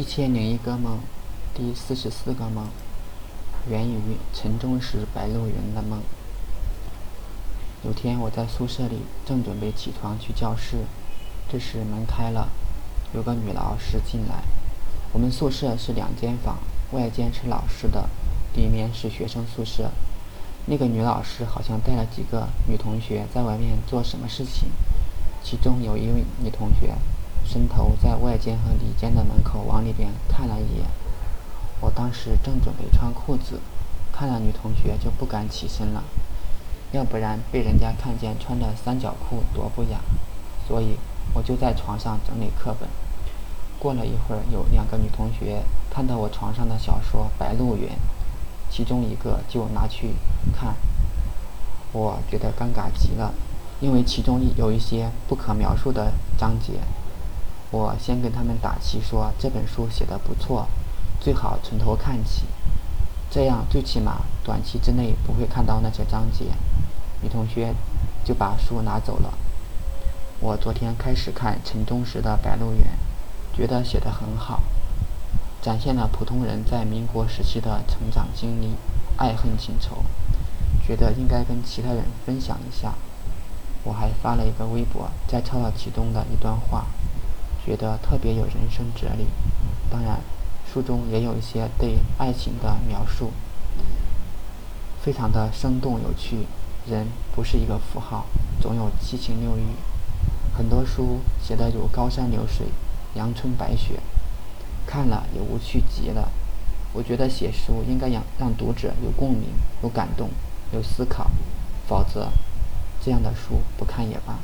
一千零一个梦，第四十四个梦，源于陈忠实《白鹿原》的梦。有天我在宿舍里，正准备起床去教室，这时门开了，有个女老师进来。我们宿舍是两间房，外间是老师的，里面是学生宿舍。那个女老师好像带了几个女同学在外面做什么事情，其中有一位女同学。伸头在外间和里间的门口往里边看了一眼，我当时正准备穿裤子，看了女同学就不敢起身了，要不然被人家看见穿着三角裤多不雅，所以我就在床上整理课本。过了一会儿，有两个女同学看到我床上的小说《白鹿原》，其中一个就拿去看，我觉得尴尬极了，因为其中有一些不可描述的章节。我先跟他们打气说这本书写的不错，最好从头看起，这样最起码短期之内不会看到那些章节。女同学就把书拿走了。我昨天开始看陈忠实的《白鹿原》，觉得写得很好，展现了普通人在民国时期的成长经历、爱恨情仇，觉得应该跟其他人分享一下。我还发了一个微博，摘抄了其中的一段话。觉得特别有人生哲理，当然，书中也有一些对爱情的描述，非常的生动有趣。人不是一个符号，总有七情六欲。很多书写的如高山流水，阳春白雪，看了也无趣极了。我觉得写书应该让让读者有共鸣、有感动、有思考，否则，这样的书不看也罢。